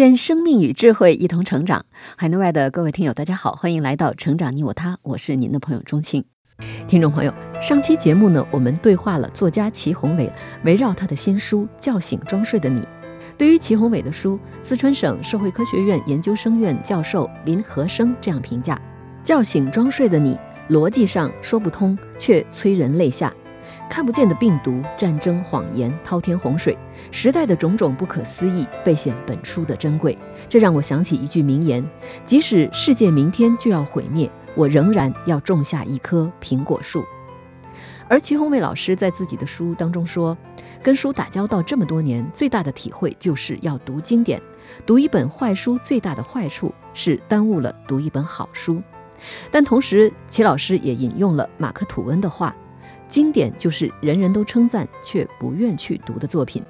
愿生命与智慧一同成长。海内外的各位听友，大家好，欢迎来到《成长你我他》，我是您的朋友钟庆。听众朋友，上期节目呢，我们对话了作家祁宏伟，围绕他的新书《叫醒装睡的你》。对于祁宏伟的书，四川省社会科学院研究生院教授林和生这样评价：“叫醒装睡的你，逻辑上说不通，却催人泪下。”看不见的病毒、战争、谎言、滔天洪水，时代的种种不可思议，倍显本书的珍贵。这让我想起一句名言：即使世界明天就要毁灭，我仍然要种下一棵苹果树。而祁宏伟老师在自己的书当中说，跟书打交道这么多年，最大的体会就是要读经典。读一本坏书最大的坏处是耽误了读一本好书。但同时，祁老师也引用了马克吐温的话。经典就是人人都称赞却不愿去读的作品，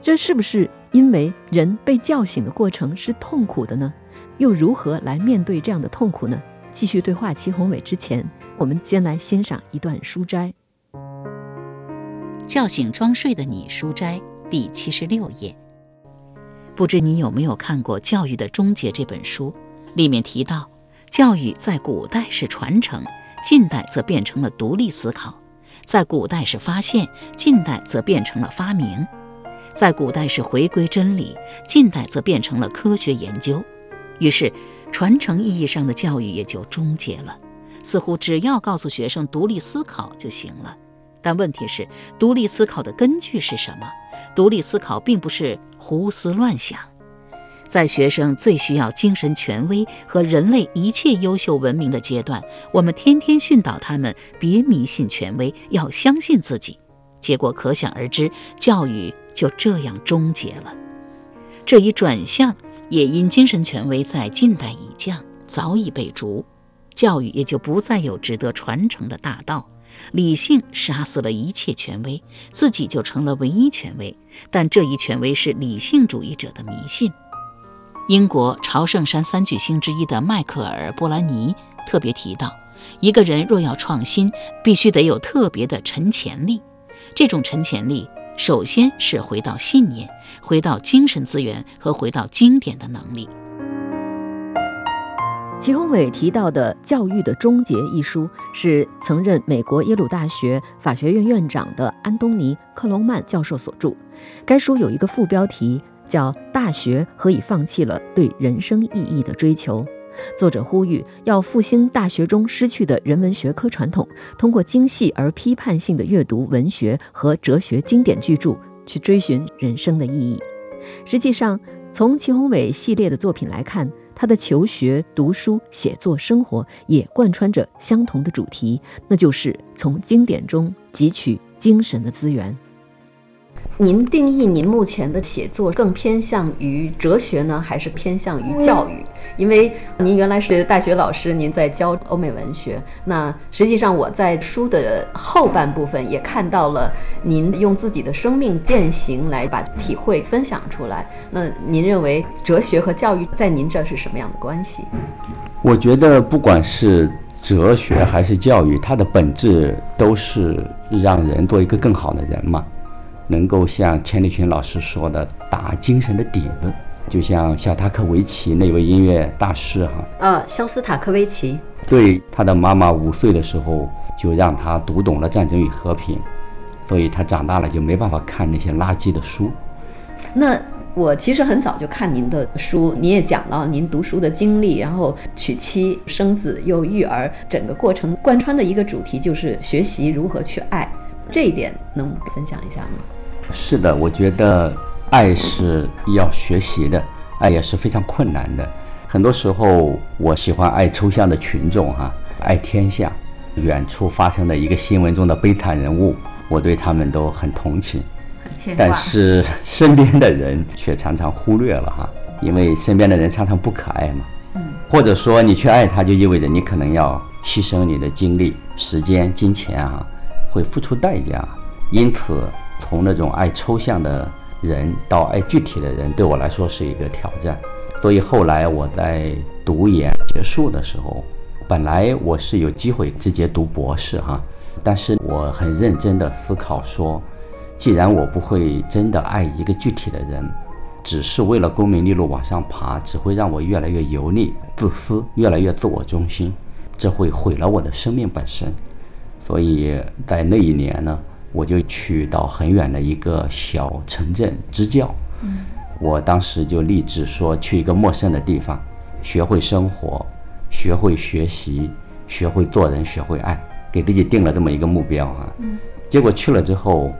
这是不是因为人被叫醒的过程是痛苦的呢？又如何来面对这样的痛苦呢？继续对话祁宏伟之前，我们先来欣赏一段书斋。叫醒装睡的你，书斋第七十六页。不知你有没有看过《教育的终结》这本书？里面提到，教育在古代是传承，近代则变成了独立思考。在古代是发现，近代则变成了发明；在古代是回归真理，近代则变成了科学研究。于是，传承意义上的教育也就终结了。似乎只要告诉学生独立思考就行了。但问题是，独立思考的根据是什么？独立思考并不是胡思乱想。在学生最需要精神权威和人类一切优秀文明的阶段，我们天天训导他们别迷信权威，要相信自己。结果可想而知，教育就这样终结了。这一转向也因精神权威在近代已降，早已被逐，教育也就不再有值得传承的大道。理性杀死了一切权威，自己就成了唯一权威。但这一权威是理性主义者的迷信。英国朝圣山三巨星之一的迈克尔·波兰尼特别提到，一个人若要创新，必须得有特别的沉潜力。这种沉潜力，首先是回到信念、回到精神资源和回到经典的能力。齐宏伟提到的《教育的终结》一书，是曾任美国耶鲁大学法学院院长的安东尼·克隆曼教授所著。该书有一个副标题。叫大学何以放弃了对人生意义的追求？作者呼吁要复兴大学中失去的人文学科传统，通过精细而批判性的阅读文学和哲学经典巨著，去追寻人生的意义。实际上，从祁宏伟系列的作品来看，他的求学、读书、写作、生活也贯穿着相同的主题，那就是从经典中汲取精神的资源。您定义您目前的写作更偏向于哲学呢，还是偏向于教育？因为您原来是大学老师，您在教欧美文学。那实际上我在书的后半部分也看到了您用自己的生命践行来把体会分享出来。那您认为哲学和教育在您这是什么样的关系？我觉得不管是哲学还是教育，它的本质都是让人做一个更好的人嘛。能够像钱理群老师说的，打精神的底子，就像小塔科维奇那位音乐大师哈，呃，肖斯塔科维奇，对他的妈妈五岁的时候就让他读懂了《战争与和平》，所以他长大了就没办法看那些垃圾的书。那我其实很早就看您的书，您也讲了您读书的经历，然后娶妻生子又育儿，整个过程贯穿的一个主题就是学习如何去爱，这一点能分享一下吗？是的，我觉得爱是要学习的，爱也是非常困难的。很多时候，我喜欢爱抽象的群众，哈，爱天下，远处发生的一个新闻中的悲惨人物，我对他们都很同情。但是身边的人却常常忽略了哈，因为身边的人常常不可爱嘛。嗯或者说你去爱他，就意味着你可能要牺牲你的精力、时间、金钱啊，会付出代价。因此，从那种爱抽象的人到爱具体的人，对我来说是一个挑战。所以后来我在读研结束的时候，本来我是有机会直接读博士哈，但是我很认真的思考说，既然我不会真的爱一个具体的人。只是为了功名利禄往上爬，只会让我越来越油腻、自私，越来越自我中心，这会毁了我的生命本身。所以在那一年呢，我就去到很远的一个小城镇支教。我当时就立志说，去一个陌生的地方，学会生活，学会学习，学会做人，学会爱，给自己定了这么一个目标啊。结果去了之后。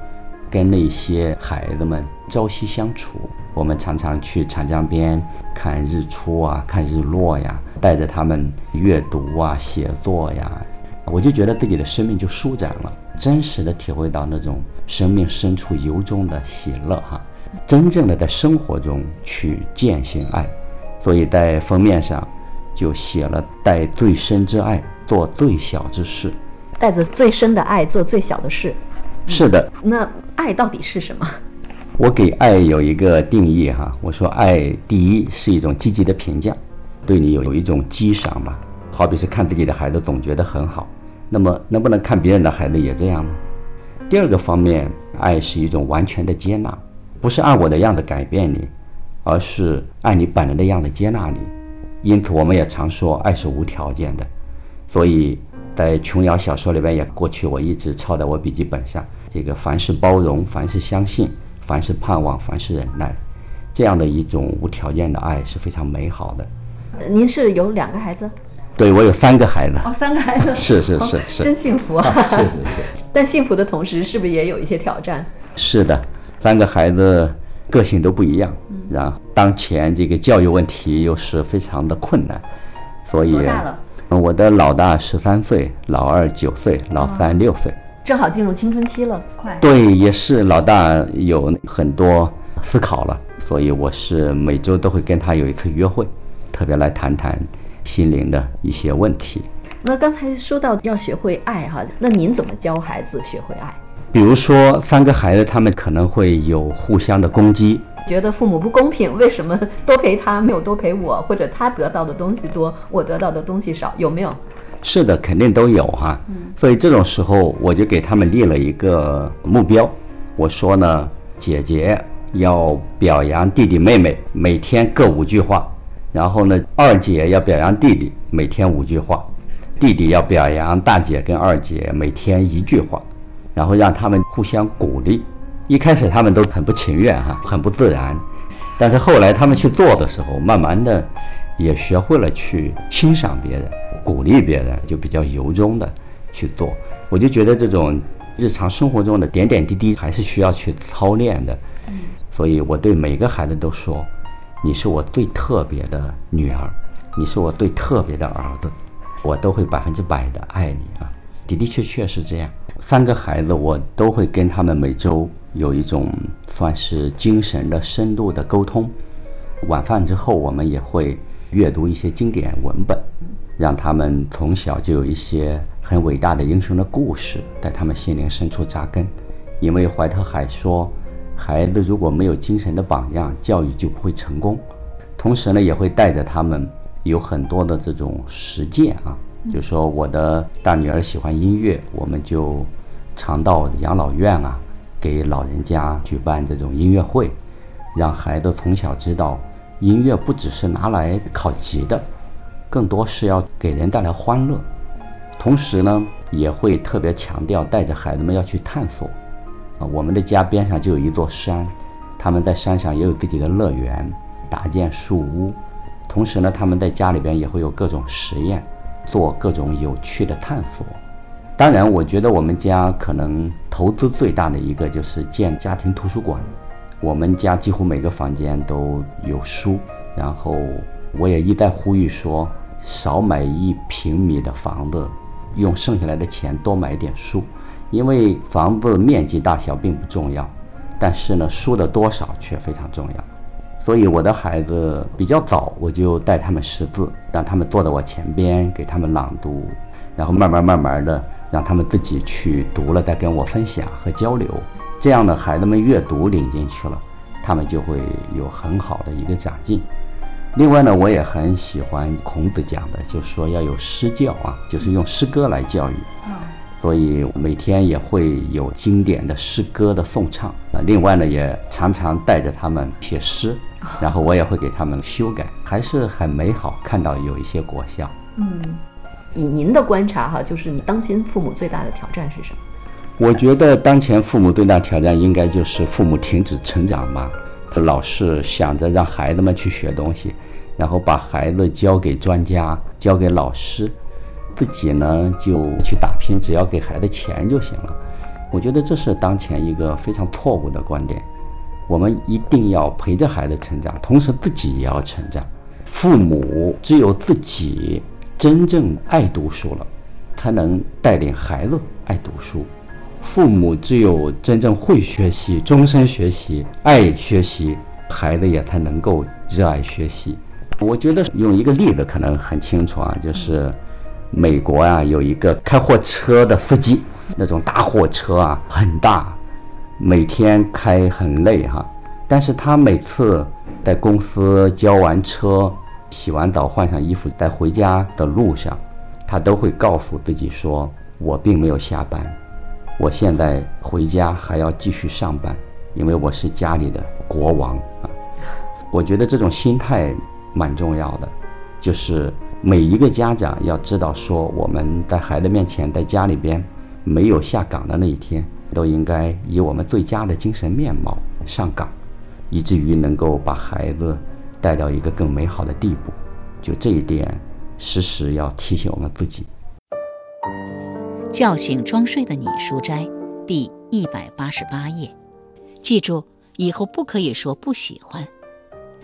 跟那些孩子们朝夕相处，我们常常去长江边看日出啊，看日落呀，带着他们阅读啊、写作呀，我就觉得自己的生命就舒展了，真实的体会到那种生命深处由衷的喜乐哈，真正的在生活中去践行爱，所以在封面上就写了“带最深之爱，做最小之事”，带着最深的爱做最小的事。是的，那爱到底是什么？我给爱有一个定义哈，我说爱第一是一种积极的评价，对你有有一种激赏吧，好比是看自己的孩子总觉得很好，那么能不能看别人的孩子也这样呢？第二个方面，爱是一种完全的接纳，不是按我的样子改变你，而是按你本人的样子接纳你。因此，我们也常说爱是无条件的，所以。在琼瑶小说里边，也过去我一直抄在我笔记本上。这个凡是包容，凡是相信，凡是盼望，凡是忍耐，这样的一种无条件的爱是非常美好的。您是有两个孩子？对，我有三个孩子。哦，三个孩子。是是是是，真幸福啊！是是是。但幸福的同时，是不是也有一些挑战？是的，三个孩子个性都不一样，嗯然后当前这个教育问题又是非常的困难，所以。我的老大十三岁，老二九岁，老三六岁，正好进入青春期了，快。对，也是老大有很多思考了，所以我是每周都会跟他有一次约会，特别来谈谈心灵的一些问题。那刚才说到要学会爱哈，那您怎么教孩子学会爱？比如说三个孩子，他们可能会有互相的攻击。觉得父母不公平，为什么多陪他没有多陪我？或者他得到的东西多，我得到的东西少，有没有？是的，肯定都有哈。嗯，所以这种时候我就给他们立了一个目标，我说呢，姐姐要表扬弟弟妹妹，每天各五句话；然后呢，二姐要表扬弟弟，每天五句话；弟弟要表扬大姐跟二姐，每天一句话，然后让他们互相鼓励。一开始他们都很不情愿哈，很不自然，但是后来他们去做的时候，慢慢的也学会了去欣赏别人、鼓励别人，就比较由衷的去做。我就觉得这种日常生活中的点点滴滴还是需要去操练的。所以我对每个孩子都说：“你是我最特别的女儿，你是我最特别的儿子，我都会百分之百的爱你啊！”的的确确是这样。三个孩子我都会跟他们每周。有一种算是精神的深度的沟通。晚饭之后，我们也会阅读一些经典文本，让他们从小就有一些很伟大的英雄的故事在他们心灵深处扎根。因为怀特海说，孩子如果没有精神的榜样，教育就不会成功。同时呢，也会带着他们有很多的这种实践啊，就说我的大女儿喜欢音乐，我们就常到养老院啊。给老人家举办这种音乐会，让孩子从小知道，音乐不只是拿来考级的，更多是要给人带来欢乐。同时呢，也会特别强调带着孩子们要去探索。啊，我们的家边上就有一座山，他们在山上也有自己的乐园，搭建树屋。同时呢，他们在家里边也会有各种实验，做各种有趣的探索。当然，我觉得我们家可能投资最大的一个就是建家庭图书馆。我们家几乎每个房间都有书，然后我也一再呼吁说，少买一平米的房子，用剩下来的钱多买点书，因为房子面积大小并不重要，但是呢，书的多少却非常重要。所以我的孩子比较早，我就带他们识字，让他们坐在我前边，给他们朗读，然后慢慢慢慢的让他们自己去读了，再跟我分享和交流。这样的孩子们阅读领进去了，他们就会有很好的一个长进。另外呢，我也很喜欢孔子讲的，就是说要有诗教啊，就是用诗歌来教育。所以每天也会有经典的诗歌的诵唱啊。另外呢，也常常带着他们写诗，然后我也会给他们修改，还是很美好，看到有一些果效。嗯，以您的观察哈，就是你当今父母最大的挑战是什么？我觉得当前父母最大挑战应该就是父母停止成长吧，他老是想着让孩子们去学东西，然后把孩子交给专家，交给老师。自己呢就去打拼，只要给孩子钱就行了。我觉得这是当前一个非常错误的观点。我们一定要陪着孩子成长，同时自己也要成长。父母只有自己真正爱读书了，才能带领孩子爱读书。父母只有真正会学习、终身学习、爱学习，孩子也才能够热爱学习。我觉得用一个例子可能很清楚啊，就是。美国啊，有一个开货车的司机，那种大货车啊，很大，每天开很累哈。但是他每次在公司交完车、洗完澡、换上衣服，在回家的路上，他都会告诉自己说：“我并没有下班，我现在回家还要继续上班，因为我是家里的国王啊。”我觉得这种心态蛮重要的，就是。每一个家长要知道，说我们在孩子面前，在家里边没有下岗的那一天，都应该以我们最佳的精神面貌上岗，以至于能够把孩子带到一个更美好的地步。就这一点，时时要提醒我们自己。叫醒装睡的你，书斋第一百八十八页。记住，以后不可以说不喜欢。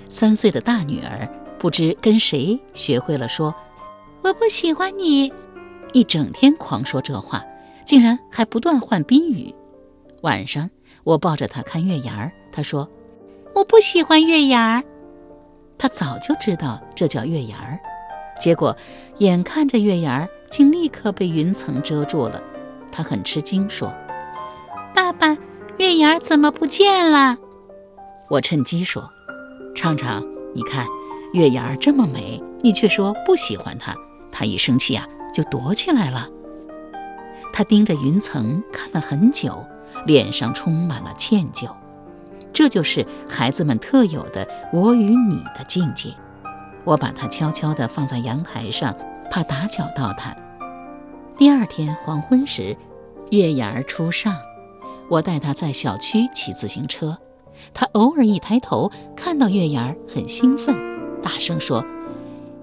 三岁的大女儿。不知跟谁学会了说“我不喜欢你”，一整天狂说这话，竟然还不断换宾语。晚上我抱着他看月牙儿，他说：“我不喜欢月牙儿。”他早就知道这叫月牙儿，结果眼看着月牙儿竟立刻被云层遮住了，他很吃惊说：“爸爸，月牙儿怎么不见了？”我趁机说：“畅畅，你看。”月牙儿这么美，你却说不喜欢它，它一生气啊就躲起来了。他盯着云层看了很久，脸上充满了歉疚。这就是孩子们特有的“我与你”的境界。我把它悄悄地放在阳台上，怕打搅到它。第二天黄昏时，月牙儿初上，我带他在小区骑自行车，他偶尔一抬头看到月牙儿，很兴奋。大声说：“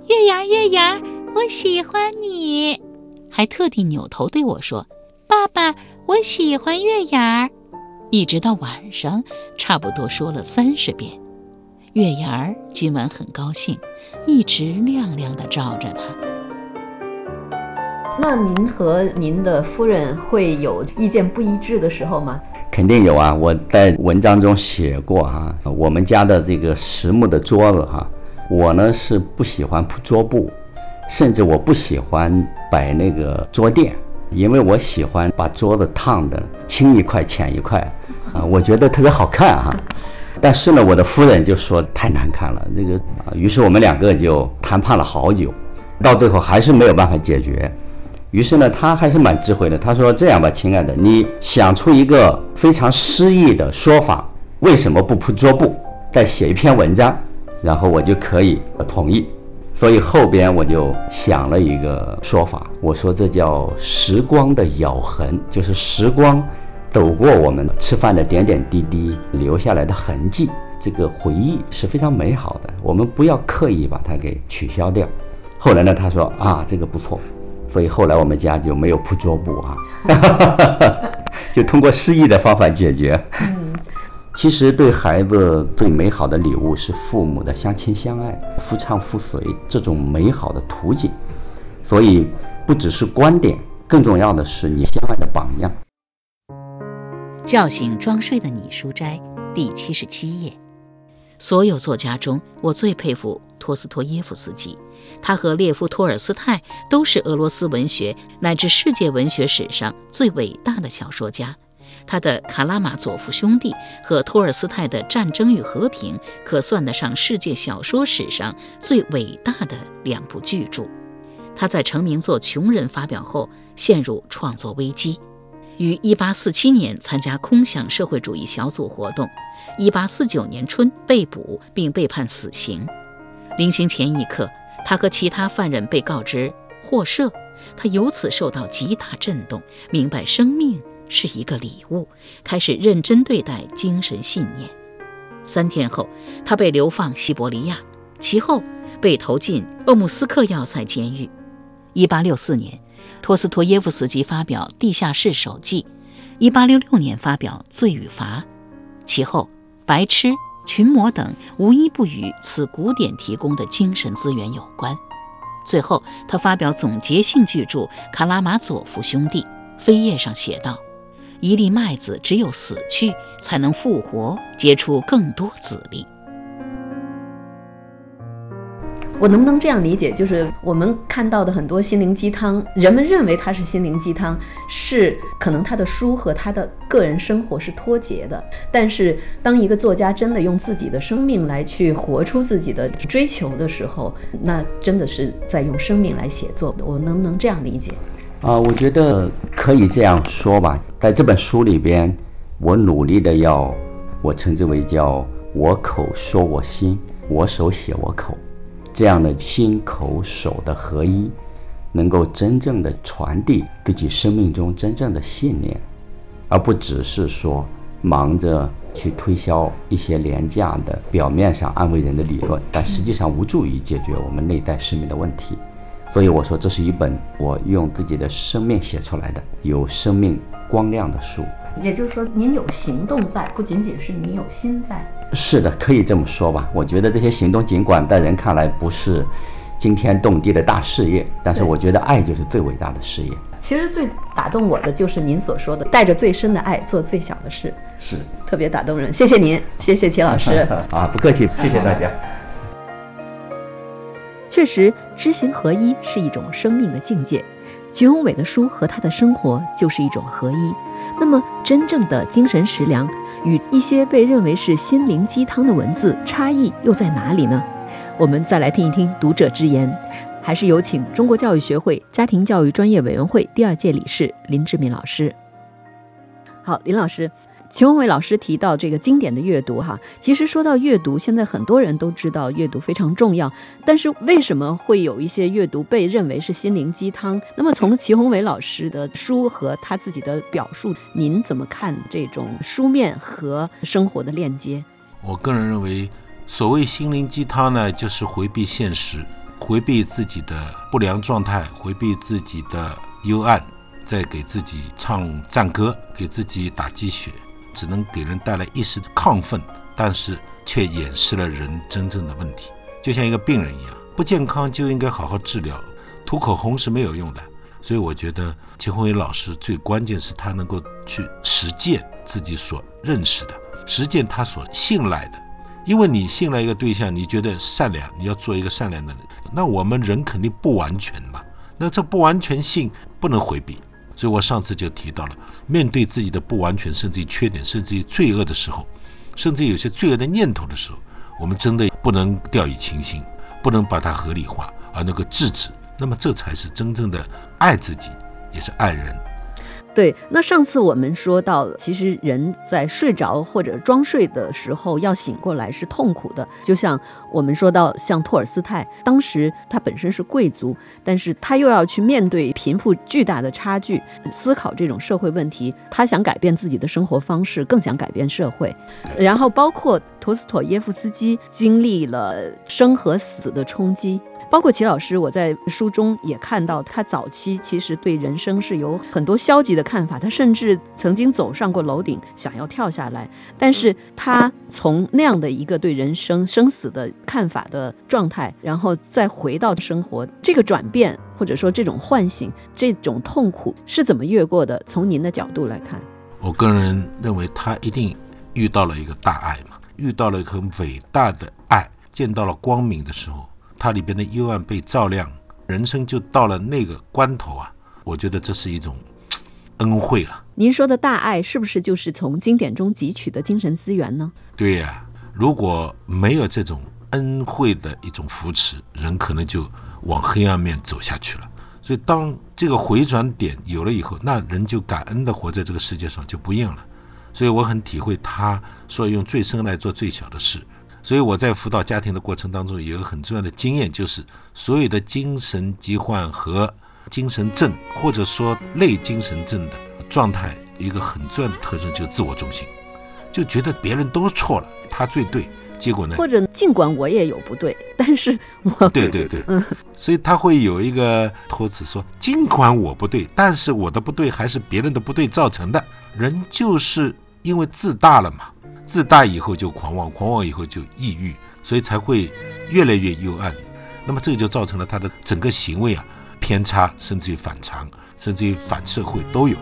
月牙，月牙，我喜欢你！”还特地扭头对我说：“爸爸，我喜欢月牙。”一直到晚上，差不多说了三十遍。月牙儿今晚很高兴，一直亮亮的照着他。那您和您的夫人会有意见不一致的时候吗？肯定有啊！我在文章中写过哈，我们家的这个实木的桌子哈。我呢是不喜欢铺桌布，甚至我不喜欢摆那个桌垫，因为我喜欢把桌子烫的青一块浅一块，啊，我觉得特别好看哈。但是呢，我的夫人就说太难看了，这个啊，于是我们两个就谈判了好久，到最后还是没有办法解决。于是呢，他还是蛮智慧的，他说这样吧，亲爱的，你想出一个非常诗意的说法，为什么不铺桌布，再写一篇文章？然后我就可以同意，所以后边我就想了一个说法，我说这叫时光的咬痕，就是时光走过我们吃饭的点点滴滴留下来的痕迹，这个回忆是非常美好的，我们不要刻意把它给取消掉。后来呢，他说啊，这个不错，所以后来我们家就没有铺桌布啊，就通过诗意的方法解决。其实，对孩子最美好的礼物是父母的相亲相爱、夫唱妇随这种美好的图景。所以，不只是观点，更重要的是你相爱的榜样。叫醒装睡的你，书斋第七十七页。所有作家中，我最佩服托斯托耶夫斯基。他和列夫·托尔斯泰都是俄罗斯文学乃至世界文学史上最伟大的小说家。他的《卡拉马佐夫兄弟》和托尔斯泰的《战争与和平》可算得上世界小说史上最伟大的两部巨著。他在成名作《穷人》发表后陷入创作危机，于1847年参加空想社会主义小组活动，1849年春被捕并被判死刑。临行前一刻。他和其他犯人被告知获赦，他由此受到极大震动，明白生命是一个礼物，开始认真对待精神信念。三天后，他被流放西伯利亚，其后被投进鄂木斯克要塞监狱。1864年，托斯托耶夫斯基发表《地下室手记》；1866年发表《罪与罚》，其后《白痴》。群魔等无一不与此古典提供的精神资源有关。最后，他发表总结性巨著《卡拉马佐夫兄弟》，扉页上写道：“一粒麦子只有死去，才能复活，结出更多籽粒。”我能不能这样理解？就是我们看到的很多心灵鸡汤，人们认为它是心灵鸡汤，是可能他的书和他的个人生活是脱节的。但是，当一个作家真的用自己的生命来去活出自己的追求的时候，那真的是在用生命来写作的。我能不能这样理解？啊，我觉得可以这样说吧。在这本书里边，我努力的要，我称之为叫“我口说我心，我手写我口”。这样的心口手的合一，能够真正的传递自己生命中真正的信念，而不只是说忙着去推销一些廉价的、表面上安慰人的理论，但实际上无助于解决我们内在生命的问题。所以我说，这是一本我用自己的生命写出来的有生命光亮的书。也就是说，您有行动在，不仅仅是你有心在。是的，可以这么说吧。我觉得这些行动，尽管在人看来不是惊天动地的大事业，但是我觉得爱就是最伟大的事业。其实最打动我的就是您所说的，带着最深的爱做最小的事，是特别打动人。谢谢您，谢谢齐老师。啊，不客气，谢谢大家。确实，知行合一是一种生命的境界。齐宏伟的书和他的生活就是一种合一。那么，真正的精神食粮与一些被认为是心灵鸡汤的文字差异又在哪里呢？我们再来听一听读者之言，还是有请中国教育学会家庭教育专业委员会第二届理事林志敏老师。好，林老师。秦宏伟老师提到这个经典的阅读，哈，其实说到阅读，现在很多人都知道阅读非常重要，但是为什么会有一些阅读被认为是心灵鸡汤？那么从齐宏伟老师的书和他自己的表述，您怎么看这种书面和生活的链接？我个人认为，所谓心灵鸡汤呢，就是回避现实，回避自己的不良状态，回避自己的幽暗，在给自己唱赞歌，给自己打鸡血。只能给人带来一时的亢奋，但是却掩饰了人真正的问题。就像一个病人一样，不健康就应该好好治疗，涂口红是没有用的。所以我觉得秦宏伟老师最关键是他能够去实践自己所认识的，实践他所信赖的。因为你信赖一个对象，你觉得善良，你要做一个善良的人。那我们人肯定不完全嘛，那这不完全性不能回避。所以我上次就提到了，面对自己的不完全，甚至于缺点，甚至于罪恶的时候，甚至有些罪恶的念头的时候，我们真的不能掉以轻心，不能把它合理化，而能够制止。那么这才是真正的爱自己，也是爱人。对，那上次我们说到，其实人在睡着或者装睡的时候要醒过来是痛苦的。就像我们说到，像托尔斯泰，当时他本身是贵族，但是他又要去面对贫富巨大的差距，思考这种社会问题。他想改变自己的生活方式，更想改变社会。然后包括托斯妥耶夫斯基经历了生和死的冲击。包括齐老师，我在书中也看到，他早期其实对人生是有很多消极的看法，他甚至曾经走上过楼顶，想要跳下来。但是他从那样的一个对人生生死的看法的状态，然后再回到生活，这个转变或者说这种唤醒、这种痛苦是怎么越过的？从您的角度来看，我个人认为他一定遇到了一个大爱嘛。遇到了很伟大的爱，见到了光明的时候，它里边的幽暗被照亮，人生就到了那个关头啊！我觉得这是一种恩惠了。您说的大爱是不是就是从经典中汲取的精神资源呢？对呀，如果没有这种恩惠的一种扶持，人可能就往黑暗面走下去了。所以，当这个回转点有了以后，那人就感恩的活在这个世界上，就不一样了。所以，我很体会他说用最深来做最小的事。所以我在辅导家庭的过程当中，有一个很重要的经验，就是所有的精神疾患和精神症，或者说类精神症的状态，一个很重要的特征就是自我中心，就觉得别人都错了，他最对。结果呢？或者尽管我也有不对，但是我对对对，嗯，所以他会有一个托词说：尽管我不对，但是我的不对还是别人的不对造成的。人就是因为自大了嘛，自大以后就狂妄，狂妄以后就抑郁，所以才会越来越幽暗。那么这就造成了他的整个行为啊偏差，甚至于反常，甚至于反社会都有。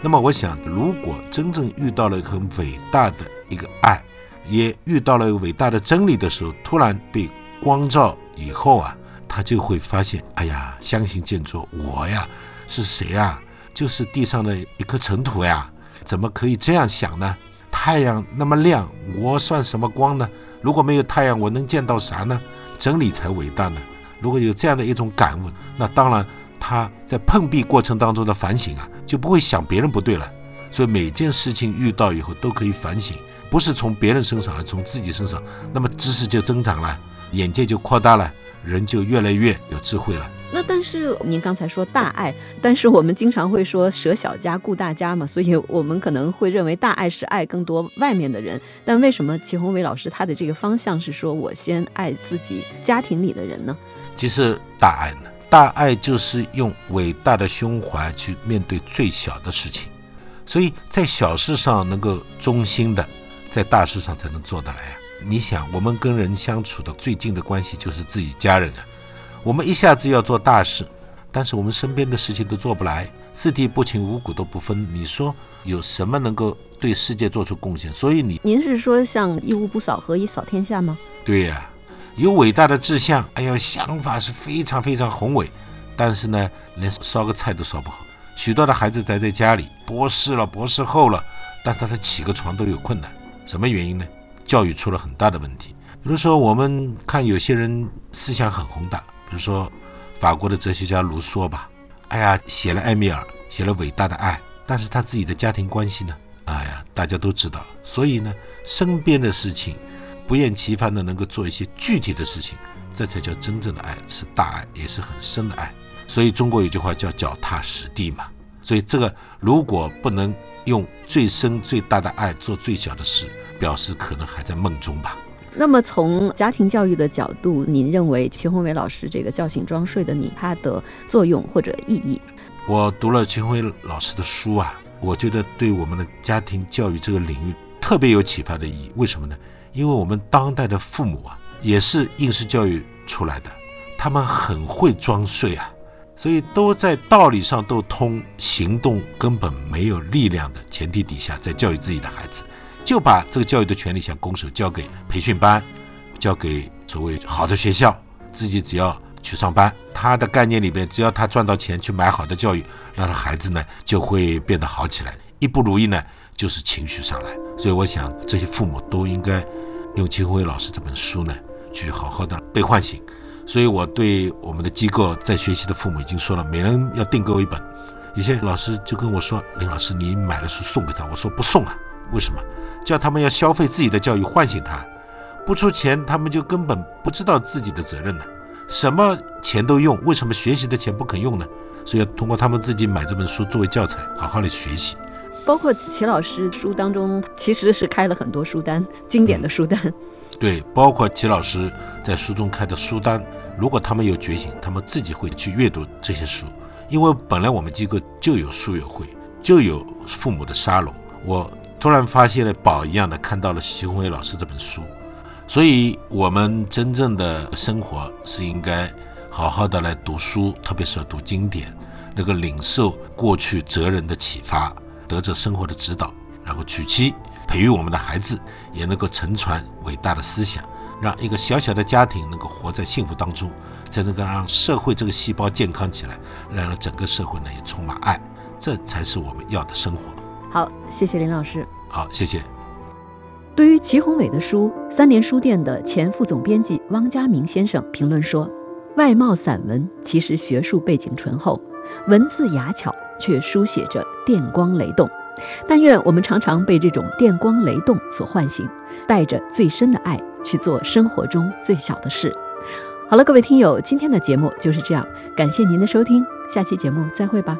那么我想，如果真正遇到了很伟大的一个爱。也遇到了伟大的真理的时候，突然被光照以后啊，他就会发现，哎呀，相形见绌，我呀是谁呀？就是地上的一颗尘土呀，怎么可以这样想呢？太阳那么亮，我算什么光呢？如果没有太阳，我能见到啥呢？真理才伟大呢。如果有这样的一种感悟，那当然他在碰壁过程当中的反省啊，就不会想别人不对了。所以每件事情遇到以后都可以反省。不是从别人身上，而从自己身上，那么知识就增长了，眼界就扩大了，人就越来越有智慧了。那但是您刚才说大爱，但是我们经常会说舍小家顾大家嘛，所以我们可能会认为大爱是爱更多外面的人。但为什么齐宏伟老师他的这个方向是说我先爱自己家庭里的人呢？其实大爱呢，大爱就是用伟大的胸怀去面对最小的事情，所以在小事上能够忠心的。在大事上才能做得来啊！你想，我们跟人相处的最近的关系就是自己家人啊。我们一下子要做大事，但是我们身边的事情都做不来，四地不勤，五谷都不分。你说有什么能够对世界做出贡献？所以你，您是说像一屋不扫，何以扫天下吗？对呀，有伟大的志向，哎呀，想法是非常非常宏伟，但是呢，连烧个菜都烧不好。许多的孩子宅在家里，博士了，博士后了，但他起个床都有困难。什么原因呢？教育出了很大的问题。比如说，我们看有些人思想很宏大，比如说法国的哲学家卢梭吧，哎呀，写了《艾米尔》，写了伟大的爱，但是他自己的家庭关系呢？哎呀，大家都知道了。所以呢，身边的事情不厌其烦的能够做一些具体的事情，这才叫真正的爱，是大爱，也是很深的爱。所以中国有句话叫脚踏实地嘛。所以这个如果不能。用最深最大的爱做最小的事，表示可能还在梦中吧。那么从家庭教育的角度，您认为秦宏伟老师这个叫醒装睡的你，它的作用或者意义？我读了秦辉老师的书啊，我觉得对我们的家庭教育这个领域特别有启发的意义。为什么呢？因为我们当代的父母啊，也是应试教育出来的，他们很会装睡啊。所以都在道理上都通，行动根本没有力量的前提底下，在教育自己的孩子，就把这个教育的权利想拱手交给培训班，交给所谓好的学校，自己只要去上班。他的概念里边，只要他赚到钱去买好的教育，那他孩子呢就会变得好起来。一不如意呢，就是情绪上来。所以我想，这些父母都应该用金辉老师这本书呢，去好好的被唤醒。所以，我对我们的机构在学习的父母已经说了，每人要订购一本。有些老师就跟我说：“林老师，你买了书送给他。”我说：“不送啊，为什么？叫他们要消费自己的教育，唤醒他，不出钱，他们就根本不知道自己的责任呢。什么钱都用，为什么学习的钱不肯用呢？所以要通过他们自己买这本书作为教材，好好的学习。包括齐老师书当中，其实是开了很多书单，经典的书单。对，包括齐老师在书中开的书单，如果他们有觉醒，他们自己会去阅读这些书。因为本来我们机构就有书友会，就有父母的沙龙。我突然发现了宝一样的看到了徐宏伟老师这本书，所以我们真正的生活是应该好好的来读书，特别是要读经典，那个领受过去哲人的启发，得着生活的指导，然后娶妻。培育我们的孩子，也能够承传伟大的思想，让一个小小的家庭能够活在幸福当中，才能够让社会这个细胞健康起来，让整个社会呢也充满爱，这才是我们要的生活。好，谢谢林老师。好，谢谢。对于祁宏伟的书，三联书店的前副总编辑汪家明先生评论说：“外貌散文，其实学术背景醇厚，文字雅巧，却书写着电光雷动。但愿我们常常被这种电光雷动所唤醒，带着最深的爱去做生活中最小的事。”好了，各位听友，今天的节目就是这样，感谢您的收听，下期节目再会吧。